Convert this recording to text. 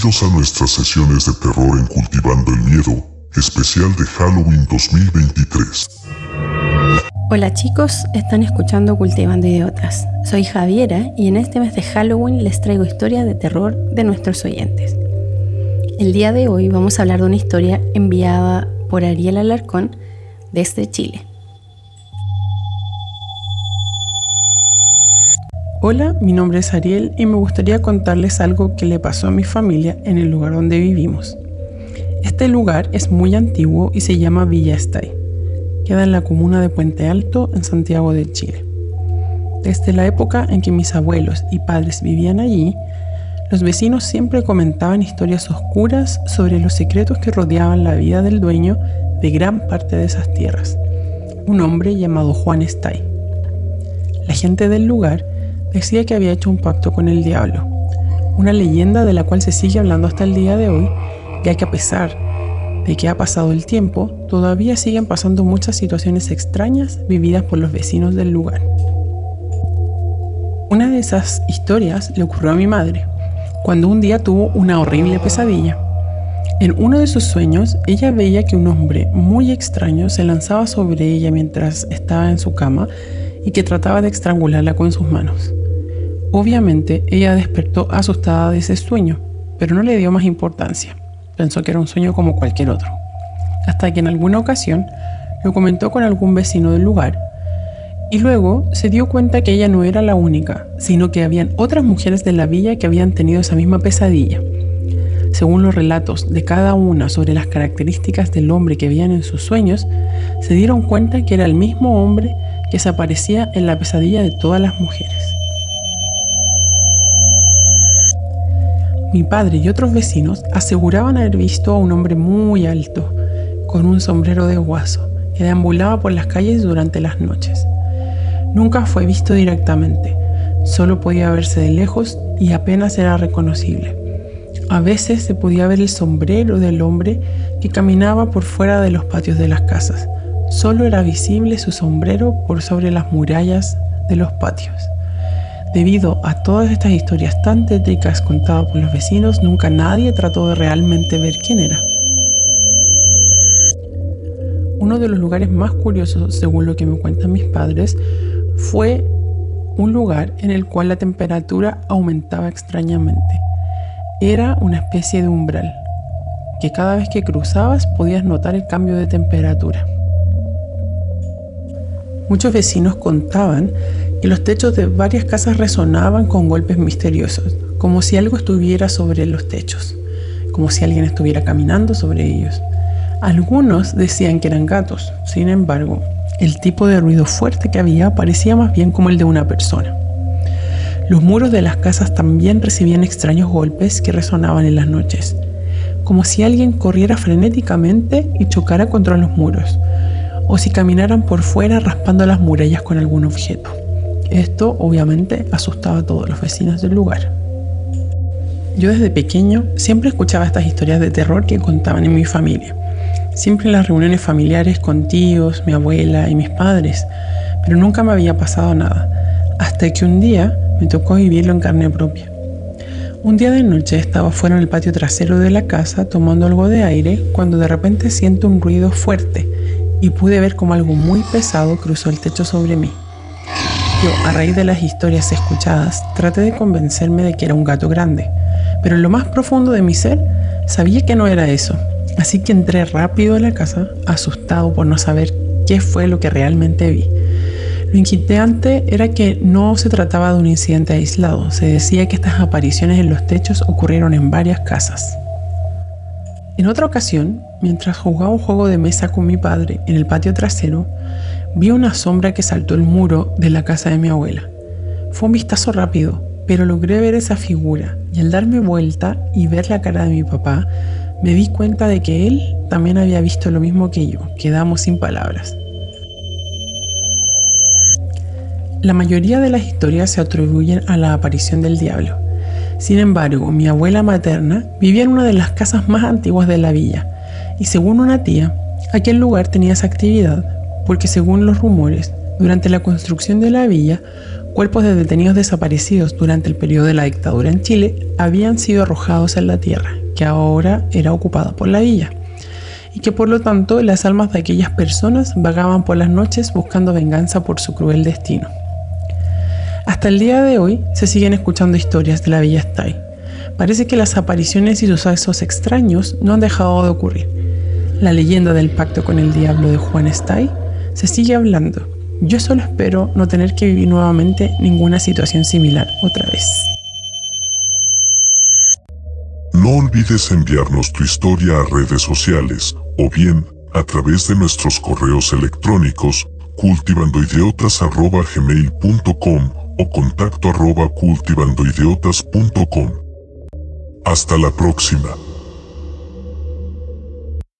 Bienvenidos a nuestras sesiones de terror en Cultivando el Miedo, especial de Halloween 2023. Hola chicos, están escuchando Cultivando Idiotas. Soy Javiera y en este mes de Halloween les traigo historias de terror de nuestros oyentes. El día de hoy vamos a hablar de una historia enviada por Ariel Alarcón desde Chile. Hola, mi nombre es Ariel y me gustaría contarles algo que le pasó a mi familia en el lugar donde vivimos. Este lugar es muy antiguo y se llama Villa Estay. Queda en la comuna de Puente Alto, en Santiago de Chile. Desde la época en que mis abuelos y padres vivían allí, los vecinos siempre comentaban historias oscuras sobre los secretos que rodeaban la vida del dueño de gran parte de esas tierras, un hombre llamado Juan Estay. La gente del lugar decía que había hecho un pacto con el diablo, una leyenda de la cual se sigue hablando hasta el día de hoy, ya que a pesar de que ha pasado el tiempo, todavía siguen pasando muchas situaciones extrañas vividas por los vecinos del lugar. Una de esas historias le ocurrió a mi madre, cuando un día tuvo una horrible pesadilla. En uno de sus sueños, ella veía que un hombre muy extraño se lanzaba sobre ella mientras estaba en su cama y que trataba de estrangularla con sus manos. Obviamente, ella despertó asustada de ese sueño, pero no le dio más importancia. Pensó que era un sueño como cualquier otro. Hasta que en alguna ocasión lo comentó con algún vecino del lugar y luego se dio cuenta que ella no era la única, sino que habían otras mujeres de la villa que habían tenido esa misma pesadilla. Según los relatos de cada una sobre las características del hombre que veían en sus sueños, se dieron cuenta que era el mismo hombre que se aparecía en la pesadilla de todas las mujeres. Mi padre y otros vecinos aseguraban haber visto a un hombre muy alto, con un sombrero de guaso, que deambulaba por las calles durante las noches. Nunca fue visto directamente, solo podía verse de lejos y apenas era reconocible. A veces se podía ver el sombrero del hombre que caminaba por fuera de los patios de las casas. Solo era visible su sombrero por sobre las murallas de los patios. Debido a todas estas historias tan tétricas contadas por los vecinos, nunca nadie trató de realmente ver quién era. Uno de los lugares más curiosos, según lo que me cuentan mis padres, fue un lugar en el cual la temperatura aumentaba extrañamente. Era una especie de umbral, que cada vez que cruzabas podías notar el cambio de temperatura. Muchos vecinos contaban y los techos de varias casas resonaban con golpes misteriosos, como si algo estuviera sobre los techos, como si alguien estuviera caminando sobre ellos. Algunos decían que eran gatos, sin embargo, el tipo de ruido fuerte que había parecía más bien como el de una persona. Los muros de las casas también recibían extraños golpes que resonaban en las noches, como si alguien corriera frenéticamente y chocara contra los muros, o si caminaran por fuera raspando las murallas con algún objeto. Esto obviamente asustaba a todos los vecinos del lugar. Yo desde pequeño siempre escuchaba estas historias de terror que contaban en mi familia. Siempre en las reuniones familiares con tíos, mi abuela y mis padres, pero nunca me había pasado nada, hasta que un día me tocó vivirlo en carne propia. Un día de noche estaba fuera en el patio trasero de la casa tomando algo de aire cuando de repente siento un ruido fuerte y pude ver como algo muy pesado cruzó el techo sobre mí. A raíz de las historias escuchadas, traté de convencerme de que era un gato grande, pero en lo más profundo de mi ser sabía que no era eso. Así que entré rápido a la casa, asustado por no saber qué fue lo que realmente vi. Lo inquietante era que no se trataba de un incidente aislado, se decía que estas apariciones en los techos ocurrieron en varias casas. En otra ocasión, mientras jugaba un juego de mesa con mi padre en el patio trasero, Vi una sombra que saltó el muro de la casa de mi abuela. Fue un vistazo rápido, pero logré ver esa figura y al darme vuelta y ver la cara de mi papá, me di cuenta de que él también había visto lo mismo que yo. Quedamos sin palabras. La mayoría de las historias se atribuyen a la aparición del diablo. Sin embargo, mi abuela materna vivía en una de las casas más antiguas de la villa y según una tía, aquel lugar tenía esa actividad porque según los rumores, durante la construcción de la villa, cuerpos de detenidos desaparecidos durante el periodo de la dictadura en Chile habían sido arrojados en la tierra, que ahora era ocupada por la villa, y que por lo tanto las almas de aquellas personas vagaban por las noches buscando venganza por su cruel destino. Hasta el día de hoy se siguen escuchando historias de la Villa Stay. Parece que las apariciones y sucesos extraños no han dejado de ocurrir. La leyenda del pacto con el diablo de Juan Stay se sigue hablando yo solo espero no tener que vivir nuevamente ninguna situación similar otra vez. No olvides enviarnos tu historia a redes sociales o bien a través de nuestros correos electrónicos cultivandoidiotas.gmail.com o contacto arroba cultivandoidiotas.com. Hasta la próxima.